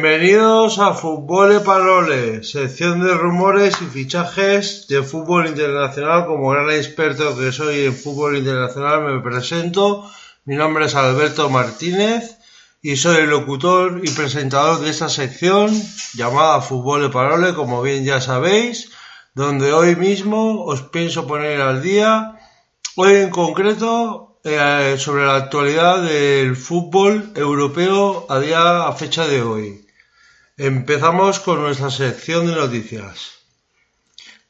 Bienvenidos a Fútbol de Parole, sección de rumores y fichajes de fútbol internacional. Como gran experto que soy en fútbol internacional, me presento. Mi nombre es Alberto Martínez y soy el locutor y presentador de esta sección llamada Fútbol de Parole, como bien ya sabéis, donde hoy mismo os pienso poner al día. Hoy en concreto eh, sobre la actualidad del fútbol europeo a día a fecha de hoy. Empezamos con nuestra sección de noticias.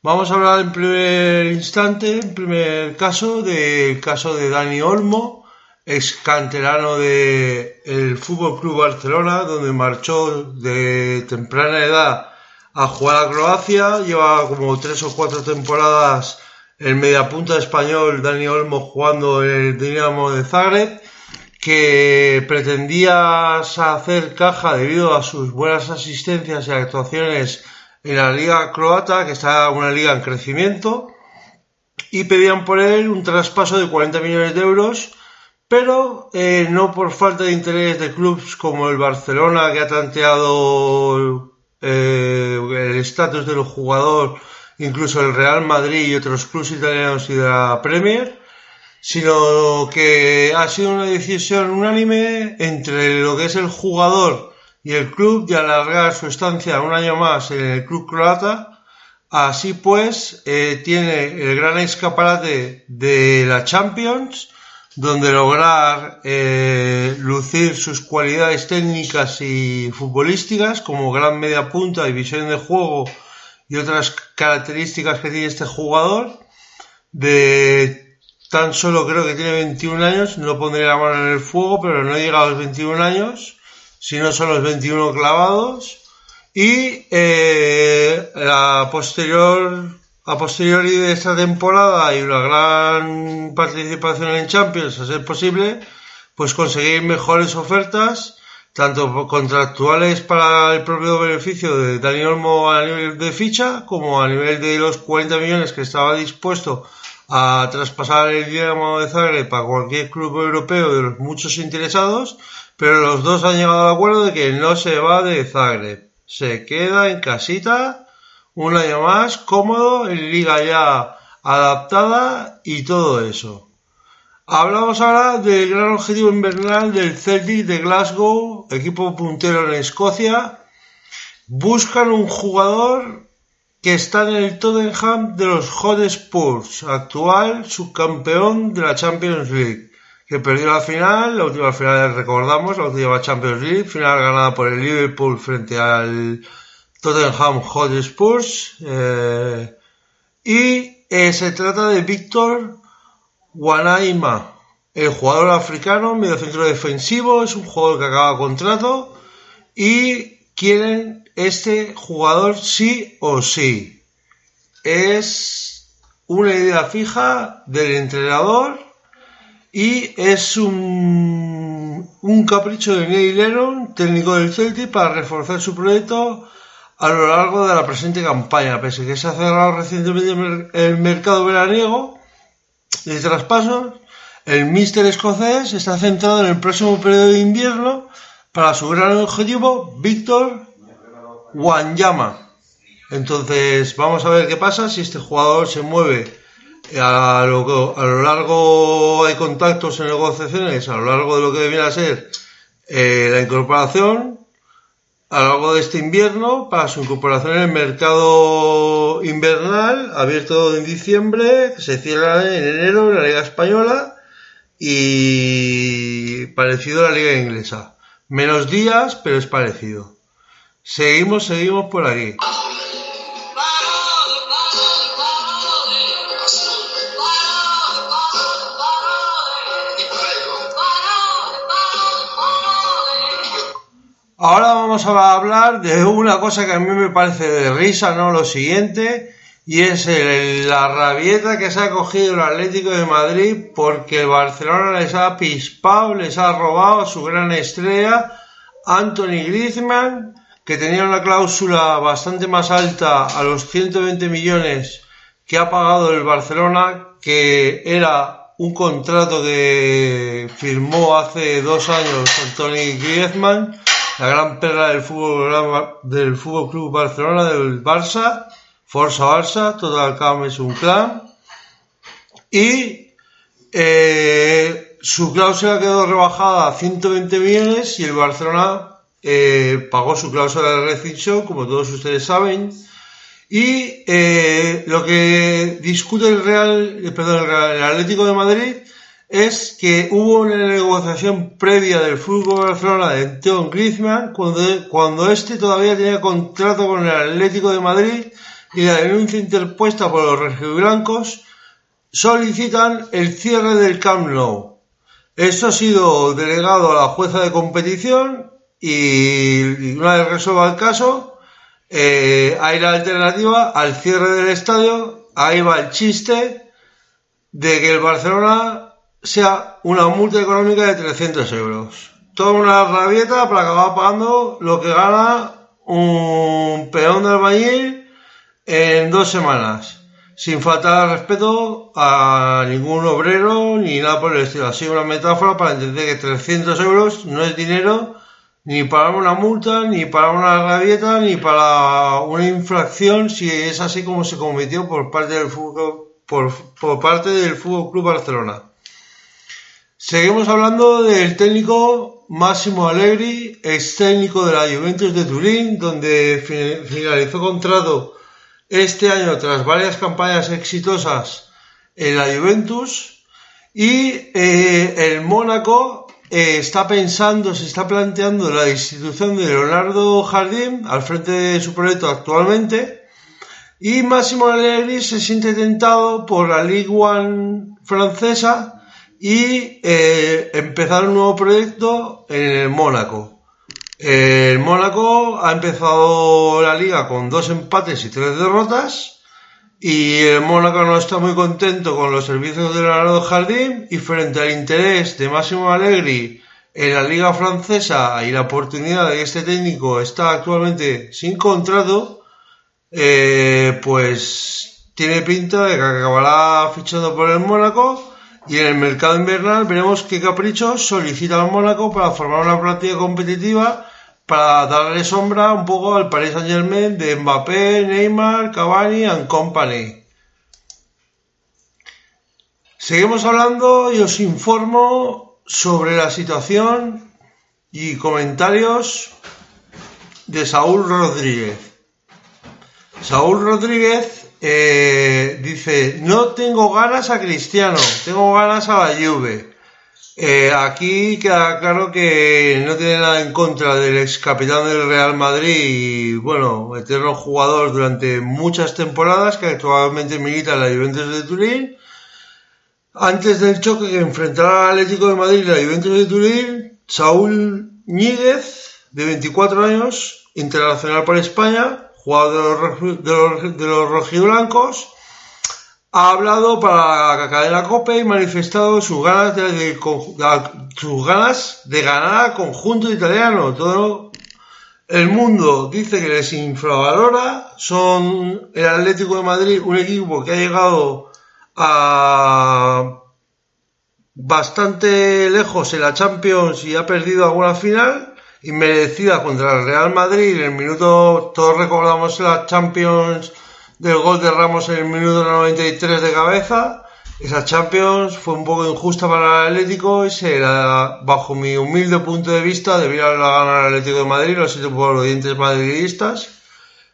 Vamos a hablar en primer instante, en primer caso, del caso de Dani Olmo, ex canterano del el Fútbol Club Barcelona, donde marchó de temprana edad a jugar a Croacia, lleva como tres o cuatro temporadas el mediapunta español Dani Olmo jugando en el Dinamo de Zagreb, que pretendía hacer caja debido a sus buenas asistencias y actuaciones en la liga croata, que está una liga en crecimiento, y pedían por él un traspaso de 40 millones de euros, pero eh, no por falta de interés de clubes como el Barcelona, que ha tanteado eh, el estatus del jugador incluso el Real Madrid y otros clubes italianos y de la Premier, sino que ha sido una decisión unánime entre lo que es el jugador y el club de alargar su estancia un año más en el club croata. Así pues, eh, tiene el gran escaparate de la Champions, donde lograr eh, lucir sus cualidades técnicas y futbolísticas como gran media punta y visión de juego y otras características que tiene este jugador. De tan solo creo que tiene 21 años, no pondré la mano en el fuego, pero no llega a los 21 años, sino son los 21 clavados. Y eh, a posterior a posteriori de esta temporada y una gran participación en Champions, a ser posible, pues conseguir mejores ofertas tanto contractuales para el propio beneficio de Dani Olmo a nivel de ficha como a nivel de los 40 millones que estaba dispuesto a traspasar el Dinamo de Zagreb para cualquier club europeo de los muchos interesados, pero los dos han llegado al acuerdo de que no se va de Zagreb, se queda en casita un año más cómodo en liga ya adaptada y todo eso. Hablamos ahora del gran objetivo invernal del Celtic de Glasgow, equipo puntero en Escocia. Buscan un jugador que está en el Tottenham de los Hotspurs, actual subcampeón de la Champions League, que perdió la final, la última final recordamos, la última Champions League, final ganada por el Liverpool frente al Tottenham Hotspurs. Eh, y eh, se trata de Víctor Wanaima, el jugador africano, medio centro defensivo, es un jugador que acaba contrato y quieren este jugador sí o sí. Es una idea fija del entrenador y es un, capricho de Neil Lennon, técnico del Celtic, para reforzar su proyecto a lo largo de la presente campaña, pese a que se ha cerrado recientemente el mercado veraniego de traspasos, el míster escocés está centrado en el próximo periodo de invierno para su gran objetivo, Víctor Wanyama. Entonces, vamos a ver qué pasa si este jugador se mueve a lo, a lo largo hay contactos en negociaciones, a lo largo de lo que debiera ser eh, la incorporación a lo largo de este invierno para su incorporación en el mercado invernal abierto en diciembre, se cierra en enero en la Liga Española y parecido a la Liga Inglesa. Menos días, pero es parecido. Seguimos, seguimos por aquí. Ahora vamos a hablar de una cosa que a mí me parece de risa, ¿no? Lo siguiente, y es la rabieta que se ha cogido el Atlético de Madrid porque el Barcelona les ha pispado, les ha robado a su gran estrella, Anthony Griezmann, que tenía una cláusula bastante más alta a los 120 millones que ha pagado el Barcelona, que era un contrato que firmó hace dos años Anthony Griezmann la gran perla del fútbol del Fútbol Club Barcelona, del Barça, Forza Barça, Total Camp es un clan. Y eh, su cláusula quedó rebajada a 120 millones y el Barcelona eh, pagó su cláusula de rescisión, como todos ustedes saben. Y eh, lo que discute el Real, perdón, el Atlético de Madrid es que hubo una negociación previa del fútbol Barcelona de Antoine Griezmann cuando, cuando este todavía tenía contrato con el Atlético de Madrid y la denuncia interpuesta por los rojiblancos solicitan el cierre del Camp Nou. Esto ha sido delegado a la jueza de competición y una vez resuelva el caso, eh, hay la alternativa al cierre del estadio. Ahí va el chiste de que el Barcelona sea una multa económica de 300 euros. Toda una rabieta para acabar pagando lo que gana un peón de albañil en dos semanas, sin faltar respeto a ningún obrero ni nada por el estilo. Sido una metáfora para entender que 300 euros no es dinero ni para una multa, ni para una rabieta, ni para una infracción, si es así como se cometió por parte del fútbol, por, por parte del Fútbol Club Barcelona. Seguimos hablando del técnico Máximo Allegri, ex técnico de la Juventus de Turín, donde finalizó contrato este año tras varias campañas exitosas en la Juventus. Y eh, el Mónaco eh, está pensando, se está planteando la institución de Leonardo Jardín al frente de su proyecto actualmente. Y Máximo Allegri se siente tentado por la Ligue One francesa y eh, empezar un nuevo proyecto en el Mónaco. El Mónaco ha empezado la liga con dos empates y tres derrotas y el Mónaco no está muy contento con los servicios de Leonardo Jardín y frente al interés de Máximo Allegri en la liga francesa y la oportunidad de que este técnico está actualmente sin contrato, eh, pues tiene pinta de que acabará fichando por el Mónaco y en el mercado invernal veremos qué caprichos solicita el Mónaco para formar una plantilla competitiva para darle sombra un poco al Paris Saint Germain de Mbappé, Neymar, Cavani and Company. Seguimos hablando y os informo sobre la situación y comentarios de Saúl Rodríguez. Saúl Rodríguez eh, dice, no tengo ganas a Cristiano, tengo ganas a la Juve. Eh, aquí queda claro que no tiene nada en contra del ex capitán del Real Madrid y, bueno, eterno jugador durante muchas temporadas que actualmente milita en la Juventus de Turín. Antes del choque que enfrentará al Atlético de Madrid y la Juventus de Turín, Saúl Ñíguez, de 24 años, internacional para España, jugador de los, de los, rojiblancos, ha hablado para la cadena COPE y manifestado sus ganas de, sus ganas de ganar al conjunto italiano. Todo el mundo dice que les infravalora. Son el Atlético de Madrid, un equipo que ha llegado a bastante lejos en la Champions y ha perdido alguna final inmerecida contra el Real Madrid. En el minuto, todos recordamos la Champions del gol de Ramos en el minuto 93 de cabeza. Esa Champions fue un poco injusta para el Atlético y se bajo mi humilde punto de vista, debiera haberla ganado el Atlético de Madrid, por los dientes madridistas.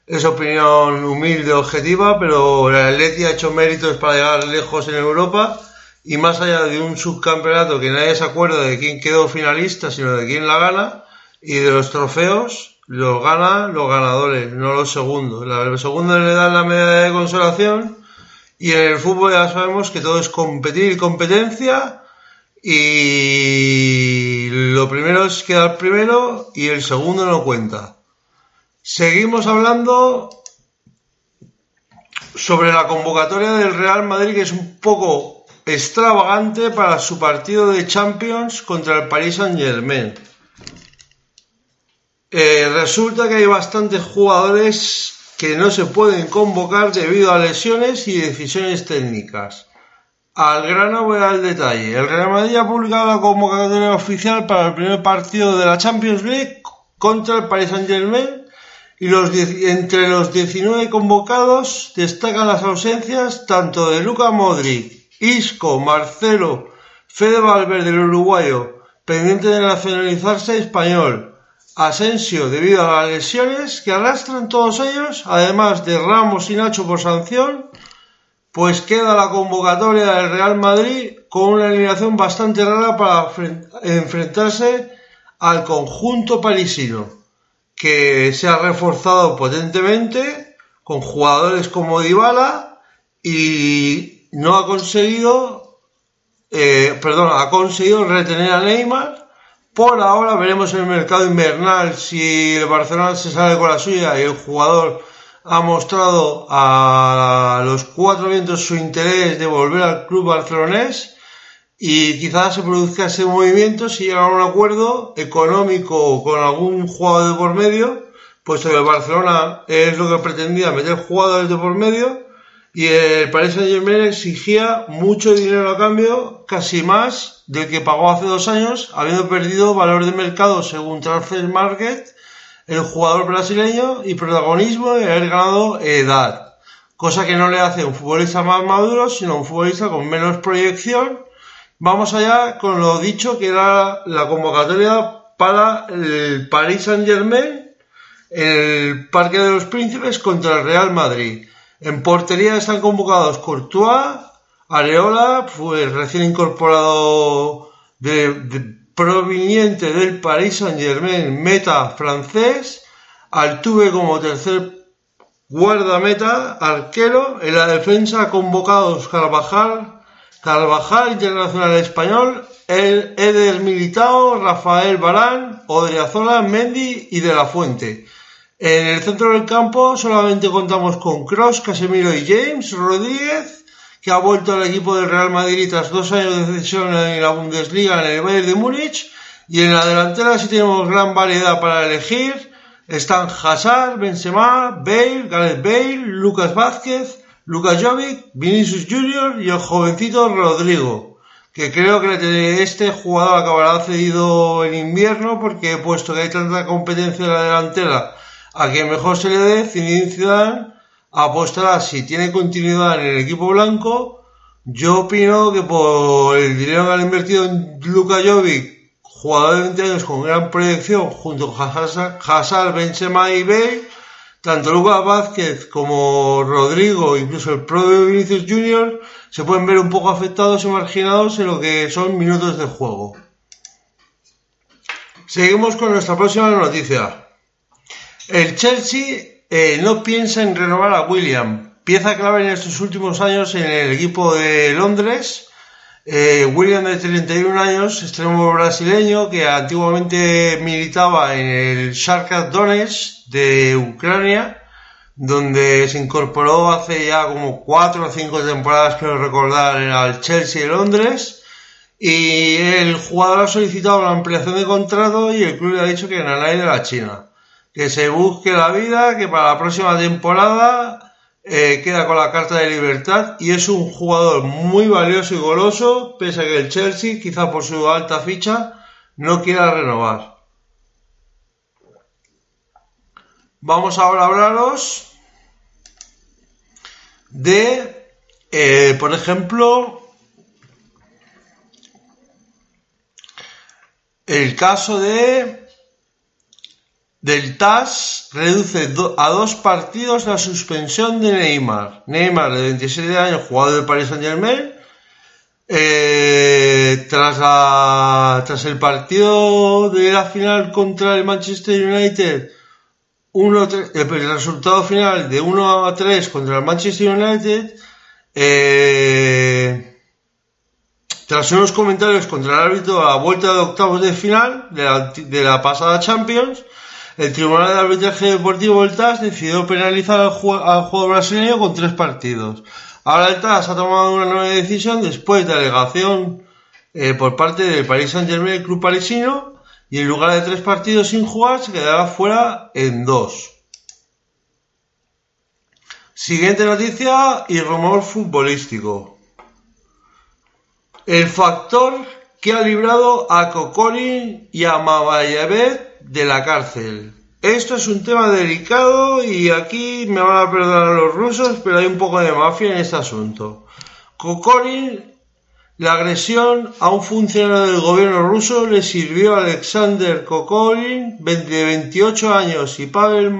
Es opinión humilde, objetiva, pero el Atlético ha hecho méritos para llegar lejos en Europa y más allá de un subcampeonato que nadie se acuerda de quién quedó finalista, sino de quién la gana, y de los trofeos los ganan los ganadores, no los segundos. Los segundos le dan la medalla de consolación y en el fútbol ya sabemos que todo es competir y competencia y lo primero es quedar primero y el segundo no cuenta. Seguimos hablando sobre la convocatoria del Real Madrid que es un poco extravagante para su partido de Champions contra el Paris Saint Germain. Eh, resulta que hay bastantes jugadores que no se pueden convocar debido a lesiones y decisiones técnicas. Al grano voy al detalle. El Real Madrid ha publicado la convocatoria oficial para el primer partido de la Champions League contra el Paris Saint Germain y los entre los 19 convocados destacan las ausencias tanto de Luca Modric, Isco, Marcelo, Fede Valverde, el uruguayo, pendiente de nacionalizarse español, Asensio debido a las lesiones que arrastran todos ellos, además de Ramos y Nacho por sanción, pues queda la convocatoria del Real Madrid con una alineación bastante rara para enfrentarse al conjunto parisino, que se ha reforzado potentemente con jugadores como Dybala y no ha conseguido, eh, perdón, ha conseguido retener a Neymar. Por ahora veremos en el mercado invernal si el Barcelona se sale con la suya. Y el jugador ha mostrado a los cuatro vientos su interés de volver al club barcelonés y quizás se produzca ese movimiento si llega a un acuerdo económico con algún jugador de por medio, puesto que el Barcelona es lo que pretendía meter jugadores de por medio y el Paris Saint Germain exigía mucho dinero a cambio, casi más del que pagó hace dos años, habiendo perdido valor de mercado según Transfer Market el jugador brasileño y protagonismo de haber ganado edad, cosa que no le hace un futbolista más maduro, sino un futbolista con menos proyección. Vamos allá con lo dicho que era la convocatoria para el Paris Saint Germain en el Parque de los Príncipes contra el Real Madrid. En portería están convocados Courtois, Areola, fue recién incorporado de proveniente del Paris Saint-Germain, meta francés, Altuve como tercer guardameta, arquero, en la defensa convocados Carvajal, Carvajal, internacional español, el Eder Militao, Rafael Barán, Odriazola, Mendy y De La Fuente. En el centro del campo solamente contamos con Cross, Casemiro y James Rodríguez que ha vuelto al equipo del Real Madrid tras dos años de cesión en la Bundesliga en el Bayern de Múnich. Y en la delantera sí tenemos gran variedad para elegir. Están Hazard, Benzema, Bale, Gareth Bale, Lucas Vázquez, Lucas Jovic, Vinicius Junior y el jovencito Rodrigo. Que creo que este jugador acabará cedido en invierno porque puesto que hay tanta competencia en la delantera a quien mejor se le dé, Zinedine Zidane apostará si tiene continuidad en el equipo blanco. Yo opino que por el dinero que han invertido en Luka Jovic, jugador de 20 años con gran proyección, junto con Hazard, Benzema y Bale, tanto Lucas Vázquez como Rodrigo, incluso el propio Vinicius Junior, se pueden ver un poco afectados y marginados en lo que son minutos de juego. Seguimos con nuestra próxima noticia. El Chelsea eh, no piensa en renovar a William, pieza clave en estos últimos años en el equipo de Londres. Eh, William de 31 años, extremo brasileño que antiguamente militaba en el Shakhtar Donetsk de Ucrania, donde se incorporó hace ya como 4 o 5 temporadas, quiero recordar, al Chelsea de Londres. Y el jugador ha solicitado la ampliación de contrato y el club le ha dicho que nadie de la China que se busque la vida, que para la próxima temporada eh, queda con la carta de libertad y es un jugador muy valioso y goloso, pese a que el Chelsea, quizá por su alta ficha, no quiera renovar. Vamos ahora a hablaros de, eh, por ejemplo, el caso de del TAS reduce a dos partidos la suspensión de Neymar. Neymar, de 27 años, jugador del Paris Saint Germain, eh, tras, el partido de la final contra el Manchester United, el resultado final de 1 a 3 contra el Manchester United, eh, tras unos comentarios contra el árbitro a la vuelta de octavos de final de la pasada Champions, el Tribunal de Arbitraje Deportivo del TAS decidió penalizar al, juego brasileño con tres partidos. Ahora el TAS ha tomado una nueva decisión después de alegación eh, por parte del Paris Saint-Germain, el club parisino, y en lugar de tres partidos sin jugar se quedará fuera en dos. Siguiente noticia y rumor futbolístico. El factor que ha librado a Kokorin y a Mavayevet de la cárcel. Esto es un tema delicado y aquí me van a perdonar los rusos, pero hay un poco de mafia en este asunto. Kokorin, la agresión a un funcionario del gobierno ruso le sirvió a Alexander Kokorin, de 28 años, y Pavel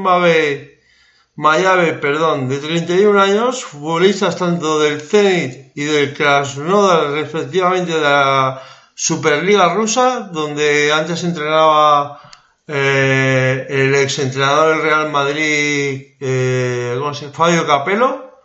Mayave, perdón, de 31 años, futbolistas tanto del Zenit y del Krasnodar, respectivamente de la Superliga rusa, donde antes entrenaba eh, el exentrenador del Real Madrid, eh. Fabio Capello,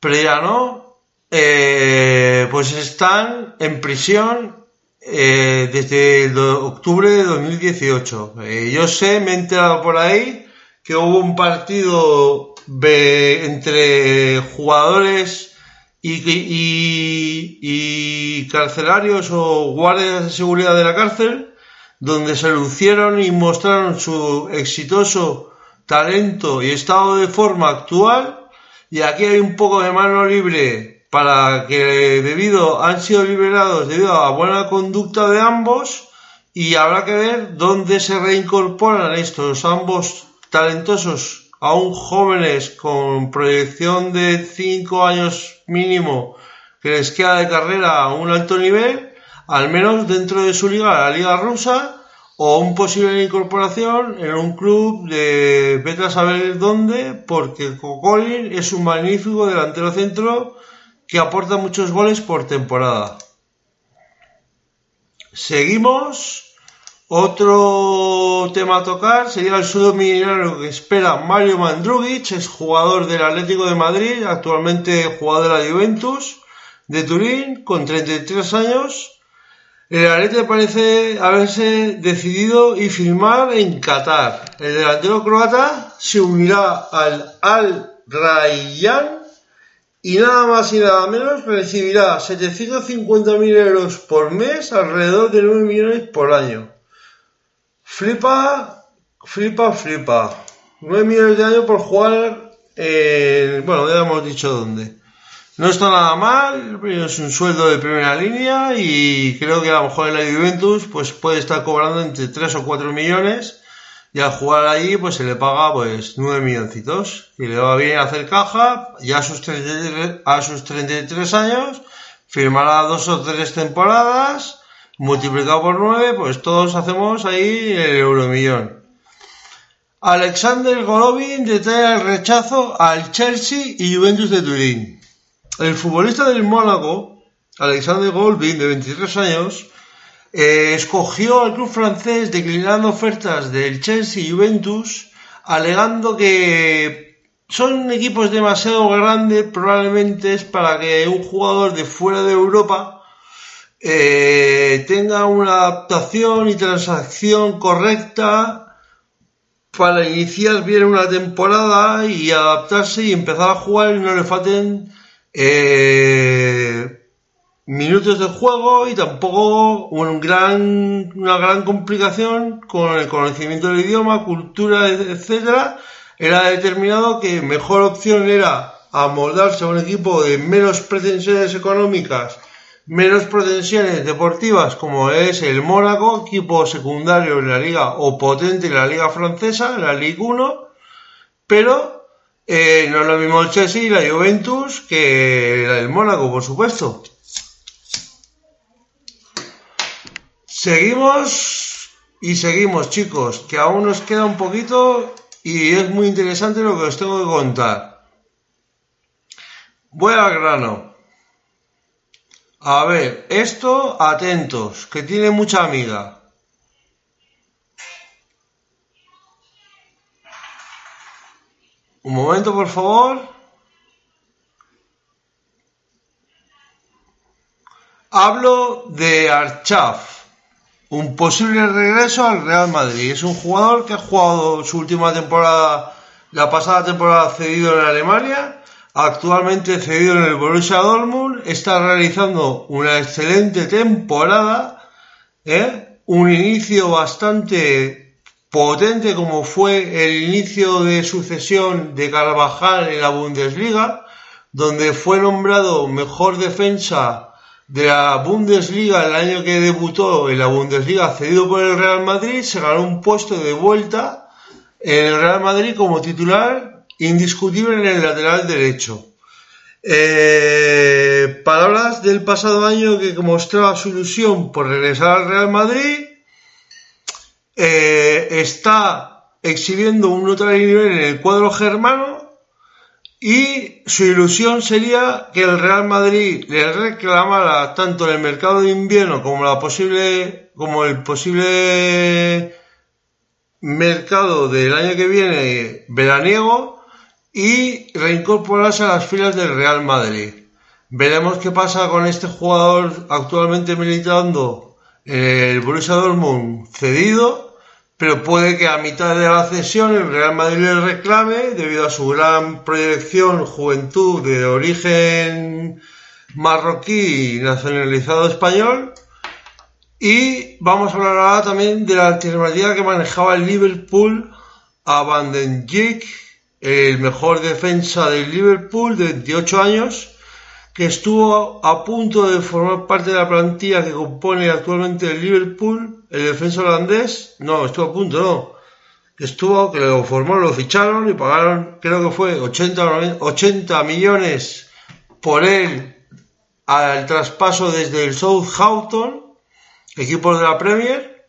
pero ya no, eh, pues están en prisión eh, desde octubre de 2018. yo sé, me he enterado por ahí que hubo un partido entre jugadores y, carcelarios o guardias de seguridad de la cárcel donde se lucieron y mostraron su exitoso talento y estado de forma actual y aquí hay un poco de mano libre para que debido han sido liberados debido a la buena conducta de ambos y habrá que ver dónde se reincorporan estos ambos talentosos aún jóvenes con proyección de 5 años mínimo que les queda de carrera a un alto nivel al menos dentro de su liga, la liga rusa, o un posible incorporación en un club de vete a saber dónde, porque Cocolin es un magnífico delantero centro que aporta muchos goles por temporada. Seguimos. Otro tema a tocar sería el sudominero que espera Mario Mandrugic, es jugador del Atlético de Madrid, actualmente jugador de la Juventus de Turín, con 33 años el Atleti parece haberse decidido y firmar en Qatar. El delantero croata se unirá al Al Rayyan y nada más y nada menos recibirá 750.000 euros por mes, alrededor de 9 millones por año. Flipa, flipa, flipa. 9 millones de año por jugar, en, bueno, ya hemos dicho dónde. No está nada mal, es un sueldo de primera línea y creo que a lo mejor en la Juventus pues puede estar cobrando entre 3 o 4 millones y al jugar allí pues se le paga pues 9 milloncitos y le va bien hacer caja ya a sus 33, a sus 33 años firmará dos o tres temporadas multiplicado por 9 pues todos hacemos ahí el euromillón. Alexander Golovin detalla el rechazo al Chelsea y Juventus de Turín. El futbolista del Mónaco, Alexander Goldwyn, de 23 años, eh, escogió al club francés declinando ofertas del Chelsea y Juventus, alegando que son equipos demasiado grandes probablemente es para que un jugador de fuera de Europa eh, tenga una adaptación y transacción correcta para iniciar bien una temporada y adaptarse y empezar a jugar y no le falten eh, minutos de juego y tampoco un gran, una gran complicación con el conocimiento del idioma, cultura, etcétera. Era determinado que mejor opción era amoldarse a un equipo de menos pretensiones económicas, menos pretensiones deportivas como es el Mónaco, equipo secundario en la liga o potente en la liga francesa, la Ligue 1, pero eh, no es lo mismo el Chelsea y la Juventus que la del Mónaco, por supuesto. Seguimos y seguimos, chicos, que aún nos queda un poquito y es muy interesante lo que os tengo que contar. Voy al grano. A ver, esto, atentos, que tiene mucha amiga. Un momento, por favor. Hablo de Archaf, un posible regreso al Real Madrid. Es un jugador que ha jugado su última temporada, la pasada temporada cedido en Alemania, actualmente cedido en el Borussia Dortmund, está realizando una excelente temporada, ¿eh? un inicio bastante potente como fue el inicio de sucesión de Carvajal en la Bundesliga, donde fue nombrado mejor defensa de la Bundesliga el año que debutó en la Bundesliga cedido por el Real Madrid, se ganó un puesto de vuelta en el Real Madrid como titular indiscutible en el lateral derecho. Eh, palabras del pasado año que mostraba su ilusión por regresar al Real Madrid. Eh, está exhibiendo un notable nivel en el cuadro germano y su ilusión sería que el Real Madrid le reclamara tanto en el mercado de invierno como la posible como el posible mercado del año que viene veraniego y reincorporarse a las filas del Real Madrid. Veremos qué pasa con este jugador actualmente militando en el Borussia Dortmund cedido pero puede que a mitad de la cesión el Real Madrid le reclame debido a su gran proyección, juventud de origen marroquí y nacionalizado español. Y vamos a hablar ahora también de la alternativa que manejaba el Liverpool a Van den Dijk, el mejor defensa del Liverpool de 28 años, que estuvo a punto de formar parte de la plantilla que compone actualmente el Liverpool, el defensa holandés, no, estuvo a punto, no, que estuvo, que lo formó, lo ficharon y pagaron, creo que fue 80, 80 millones por él al traspaso desde el Southampton, equipo de la Premier,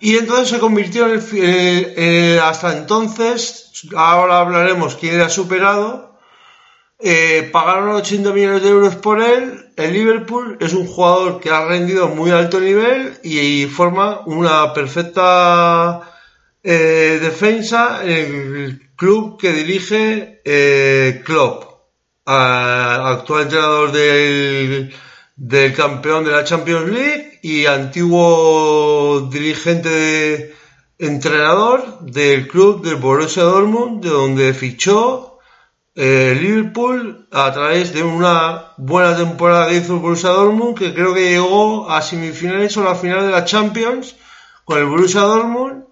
y entonces se convirtió en el, hasta entonces, ahora hablaremos quién era superado, eh, pagaron 80 millones de euros por él. El Liverpool es un jugador que ha rendido muy alto nivel y, forma una perfecta eh, defensa en el club que dirige eh, Klopp, actual entrenador del, del, campeón de la Champions League y antiguo dirigente entrenador del club del Borussia Dortmund, de donde fichó Liverpool a través de una buena temporada que hizo el Borussia Dortmund que creo que llegó a semifinales o a la final de la Champions con el Borussia Dortmund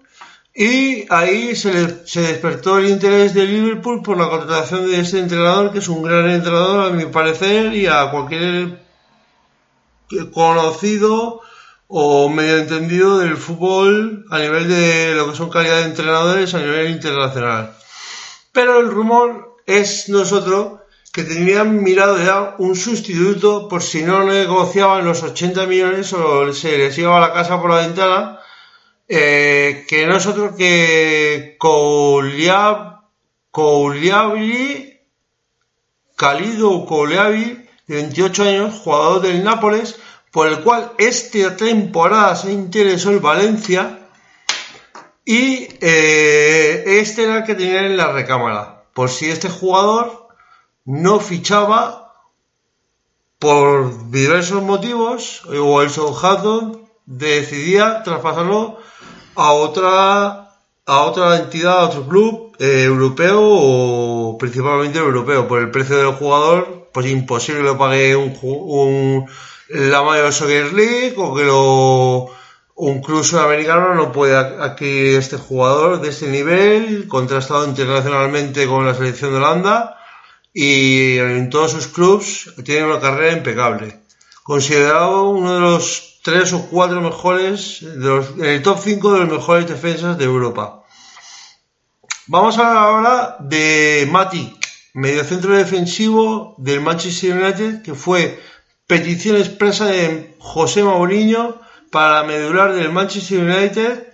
y ahí se, despertó el interés de Liverpool por la contratación de este entrenador que es un gran entrenador a mi parecer y a cualquier conocido o medio entendido del fútbol a nivel de lo que son calidad de entrenadores a nivel internacional. Pero el rumor es nosotros que tenían mirado ya un sustituto por si no negociaban los 80 millones o se les iba a la casa por la ventana, eh, que nosotros que Kouliabli, Calido Kouliabli, de 28 años, jugador del Nápoles, por el cual esta temporada se interesó el Valencia y eh, este era el que tenía en la recámara por si este jugador no fichaba por diversos motivos o el Southampton decidía traspasarlo a otra a otra entidad, a otro club eh, europeo o principalmente europeo. Por el precio del jugador, pues imposible que lo pague un, un la Mayor Soccer League o que lo un club sudamericano no puede adquirir este jugador de este nivel, contrastado internacionalmente con la selección de Holanda y en todos sus clubes tiene una carrera impecable. Considerado uno de los tres o cuatro mejores, de en el top 5 de los mejores defensas de Europa. Vamos a hablar ahora de Matic, mediocentro defensivo del Manchester United, que fue petición expresa de José Mourinho para la medular del Manchester United.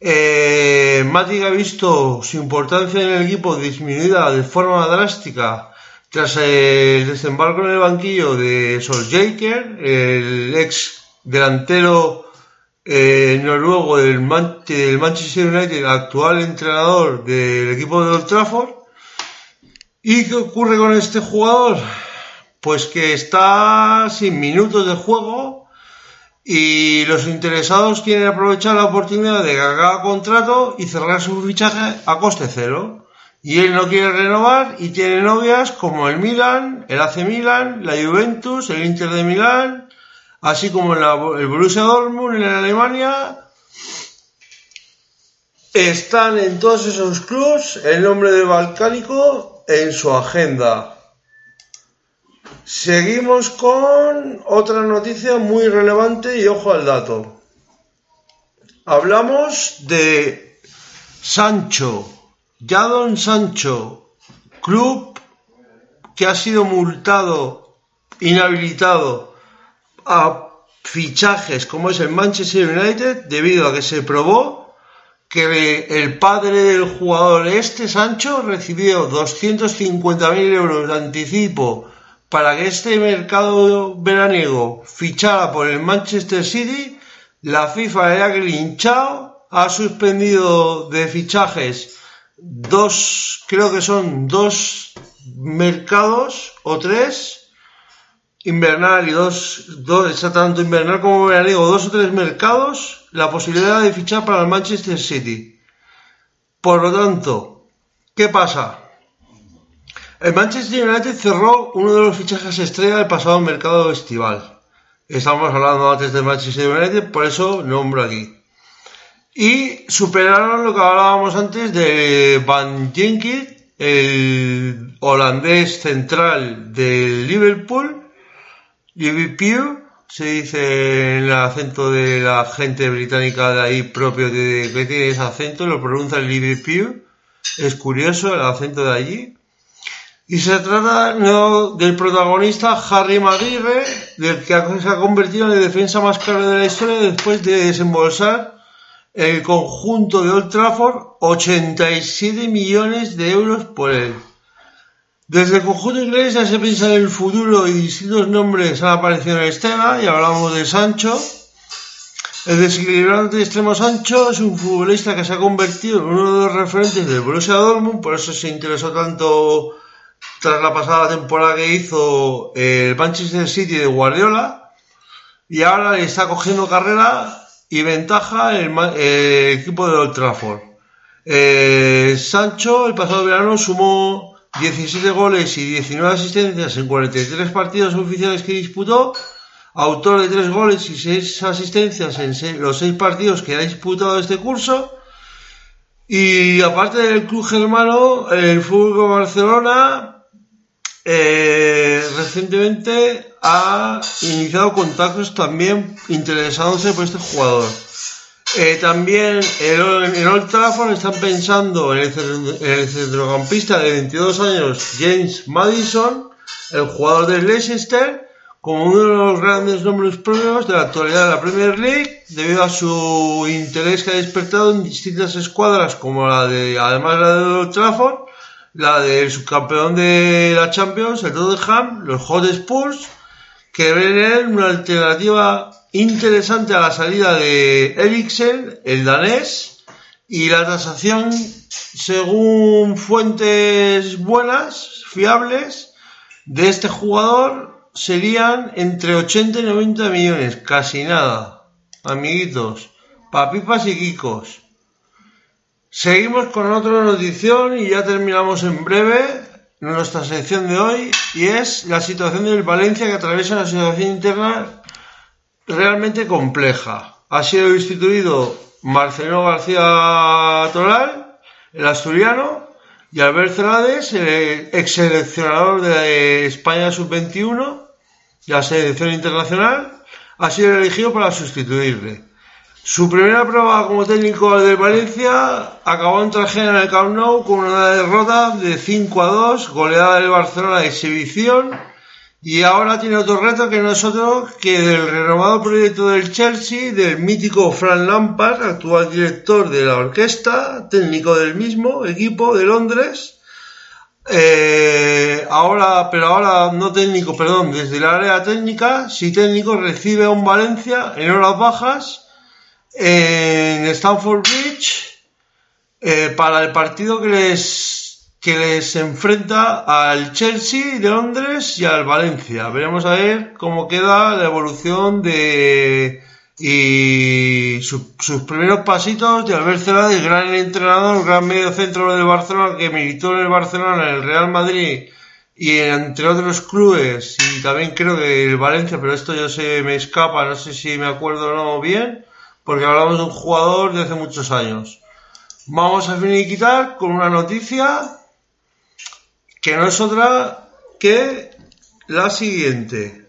Eh, Matic ha visto su importancia en el equipo disminuida de forma drástica tras el desembarco en el banquillo de Solskjaer, el ex delantero eh, noruego del, del, Manchester United, actual entrenador del equipo de Old Trafford. ¿Y qué ocurre con este jugador? Pues que está sin minutos de juego y los interesados quieren aprovechar la oportunidad de haga contrato y cerrar su fichaje a coste cero. Y él no quiere renovar y tiene novias como el Milan, el AC Milan, la Juventus, el Inter de Milán, así como el Borussia Dortmund en Alemania. Están en todos esos clubes el nombre de Balcánico en su agenda. Seguimos con otra noticia muy relevante y ojo al dato. Hablamos de Sancho, Jadon Sancho, club que ha sido multado, inhabilitado a fichajes como es el Manchester United debido a que se probó que el padre del jugador este, Sancho, recibió 250.000 euros de anticipo para que este mercado veraniego fichara por el Manchester City. La FIFA le ha linchado, ha suspendido de fichajes dos, creo que son dos mercados o tres invernal y dos, dos tanto invernal como veraniego, dos o tres mercados, la posibilidad de fichar para el Manchester City. Por lo tanto, ¿qué pasa? El Manchester United cerró uno de los fichajes estrella del pasado mercado estival. Estamos hablando antes del Manchester United, por eso nombro aquí. Y superaron lo que hablábamos antes de Van Jenkins, el holandés central del Liverpool, Liverpool se dice en el acento de la gente británica de ahí propio de que tiene ese acento, lo pronuncia Liverpool. Es curioso el acento de allí. Y se trata del protagonista Harry Maguire, del que se ha convertido en el defensa más caro de la historia después de desembolsar el conjunto de Old Trafford 87 millones de euros por él. Desde el conjunto inglés ya se piensa en el futuro y distintos nombres han aparecido en la escena y hablamos de Sancho. El desequilibrante extremo Sancho es un futbolista que se ha convertido en uno de los referentes del Borussia Dortmund, por eso se interesó tanto tras la pasada temporada que hizo el Manchester City de Guardiola y ahora le está cogiendo carrera y ventaja el, equipo de Old Trafford. Eh, Sancho el pasado verano sumó 17 goles y 19 asistencias en 43 partidos oficiales que disputó, autor de 3 goles y 6 asistencias en los 6 partidos que ha disputado este curso. Y aparte del club germano, el Fútbol Barcelona eh, recientemente ha iniciado contactos también interesándose por este jugador. Eh, también en Old Trafford están pensando en el, centrocampista de 22 años James Madison, el jugador del Leicester, como uno de los grandes nombres propios de la actualidad de la Premier League, debido a su interés que ha despertado en distintas escuadras, como la de, además la de Old Trafford, la del subcampeón de la Champions, el Tottenham, los Hot Spurs, que ven una alternativa interesante a la salida de Eriksen, el danés, y la tasación, según fuentes buenas, fiables, de este jugador serían entre 80 y 90 millones, casi nada, amiguitos, papipas y kikos. Seguimos con otra notición y ya terminamos en breve nuestra sección de hoy y es la situación del Valencia que atraviesa una situación interna realmente compleja. Ha sido instituido Marcelo García Toral, el asturiano, y Albert Celades, el ex seleccionador de España sub-21, la selección internacional, ha sido elegido para sustituirle. Su primera prueba como técnico de Valencia acabó en tragedia en el Camp Nou con una derrota de 5 a 2, goleada del Barcelona de exhibición y ahora tiene otro reto que no es otro que del renovado proyecto del Chelsea, del mítico Frank Lampard, actual director de la orquesta, técnico del mismo equipo de Londres. Eh, ahora, pero ahora no técnico, perdón, desde el área técnica, si técnico recibe a un Valencia en horas bajas en Stamford Bridge eh, para el partido que les que les enfrenta al Chelsea de Londres y al Valencia. Veremos a ver cómo queda la evolución de y sus primeros pasitos de Albert el gran entrenador, gran medio centro del Barcelona que militó en el Barcelona, en el Real Madrid y entre otros clubes y también creo que el Valencia, pero esto ya se me escapa, no sé si me acuerdo o no bien, porque hablamos de un jugador de hace muchos años. Vamos a finiquitar con una noticia que no es otra que la siguiente.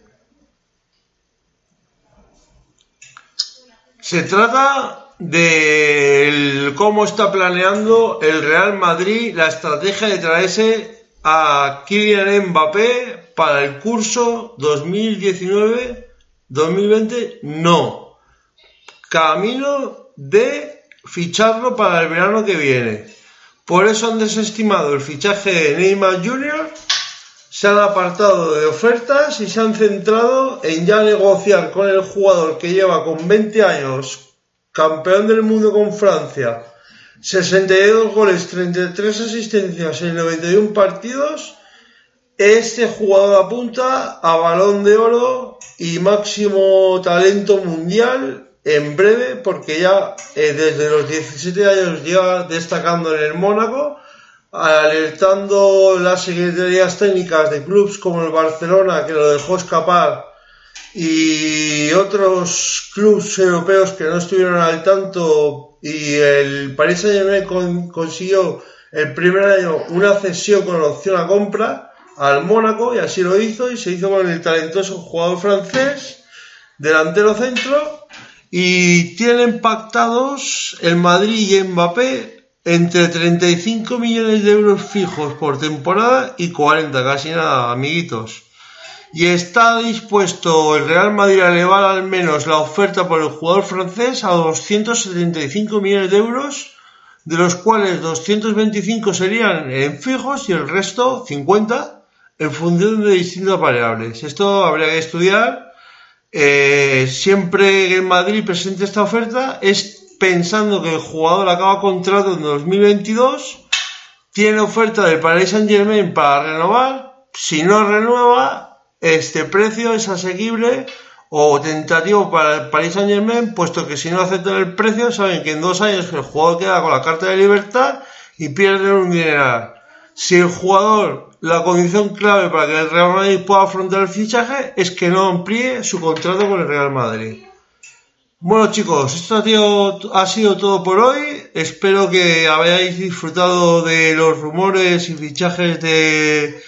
Se trata de cómo está planeando el Real Madrid la estrategia de traerse a Kylian Mbappé para el curso 2019-2020. No. Camino de ficharlo para el verano que viene. Por eso han desestimado el fichaje de Neymar Jr., se han apartado de ofertas y se han centrado en ya negociar con el jugador que lleva con 20 años, campeón del mundo con Francia, 62 goles, 33 asistencias en 91 partidos. Este jugador apunta a balón de oro y máximo talento mundial en breve, porque ya eh, desde los 17 años lleva destacando en el Mónaco, alertando las secretarías técnicas de clubes como el Barcelona, que lo dejó escapar, y otros clubes europeos que no estuvieron al tanto, y el Paris Saint-Germain consiguió el primer año una cesión con opción a compra al Mónaco, y así lo hizo, y se hizo con el talentoso jugador francés, delantero centro, y tienen pactados el Madrid y Mbappé entre 35 millones de euros fijos por temporada y 40, casi nada, amiguitos. Y está dispuesto el Real Madrid a elevar al menos la oferta por el jugador francés a 275 millones de euros, de los cuales 225 serían en fijos y el resto, 50, en función de distintas variables. Esto habría que estudiar eh, siempre en Madrid presente esta oferta es pensando que el jugador acaba contrato en 2022, tiene oferta del Paris Saint Germain para renovar, si no renueva, este precio es asequible o tentativo para el Paris Saint Germain, puesto que si no aceptan el precio, saben que en dos años el jugador queda con la carta de libertad y pierden un dineral. Si el jugador la condición clave para que el Real Madrid pueda afrontar el fichaje es que no amplíe su contrato con el Real Madrid. Bueno chicos, esto ha sido todo por hoy. Espero que hayáis disfrutado de los rumores y fichajes de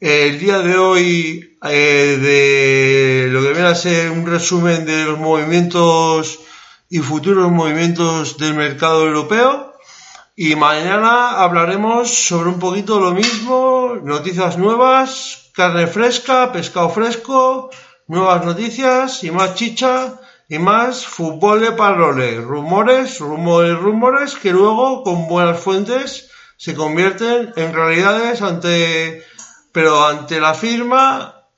el día de hoy, eh, de lo que viene a ser un resumen de los movimientos y futuros movimientos del mercado europeo. Y mañana hablaremos sobre un poquito lo mismo, noticias nuevas, carne fresca, pescado fresco, nuevas noticias y más chicha y más fútbol de parole, rumores, rumores, rumores que luego con buenas fuentes se convierten en realidades ante pero ante la firma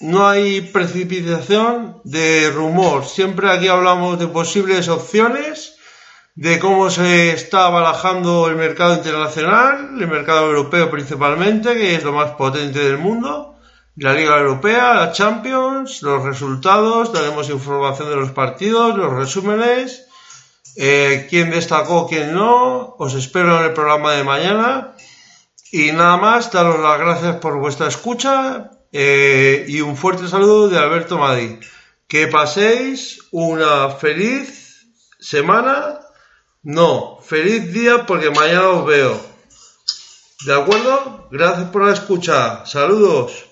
no hay precipitación de rumor. Siempre aquí hablamos de posibles opciones de cómo se está barajando el mercado internacional, el mercado europeo principalmente, que es lo más potente del mundo, la Liga Europea, la Champions, los resultados, daremos información de los partidos, los resúmenes, eh, quién destacó, quién no, os espero en el programa de mañana. Y nada más, daros las gracias por vuestra escucha eh, y un fuerte saludo de Alberto Madi. Que paséis una feliz semana no, feliz día porque mañana os veo. ¿De acuerdo? Gracias por la escucha. Saludos.